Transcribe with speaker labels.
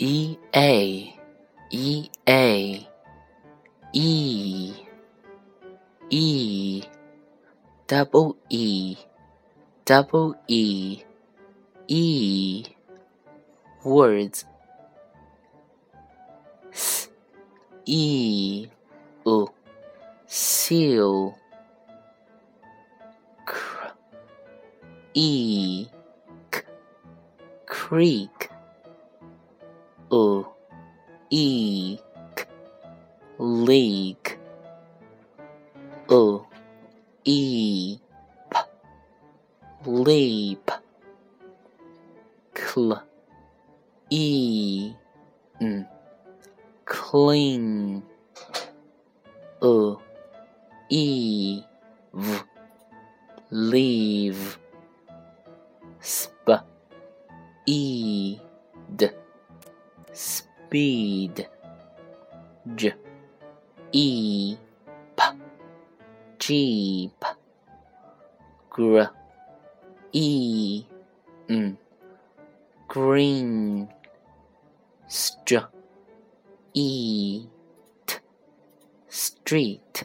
Speaker 1: e a e a e e double e double e e words s e u seal cr e k creak u e k leak e p leap cl e n e v leave sp e speed. J. E. P. Jeep gr. E. N green. Str e. T. Street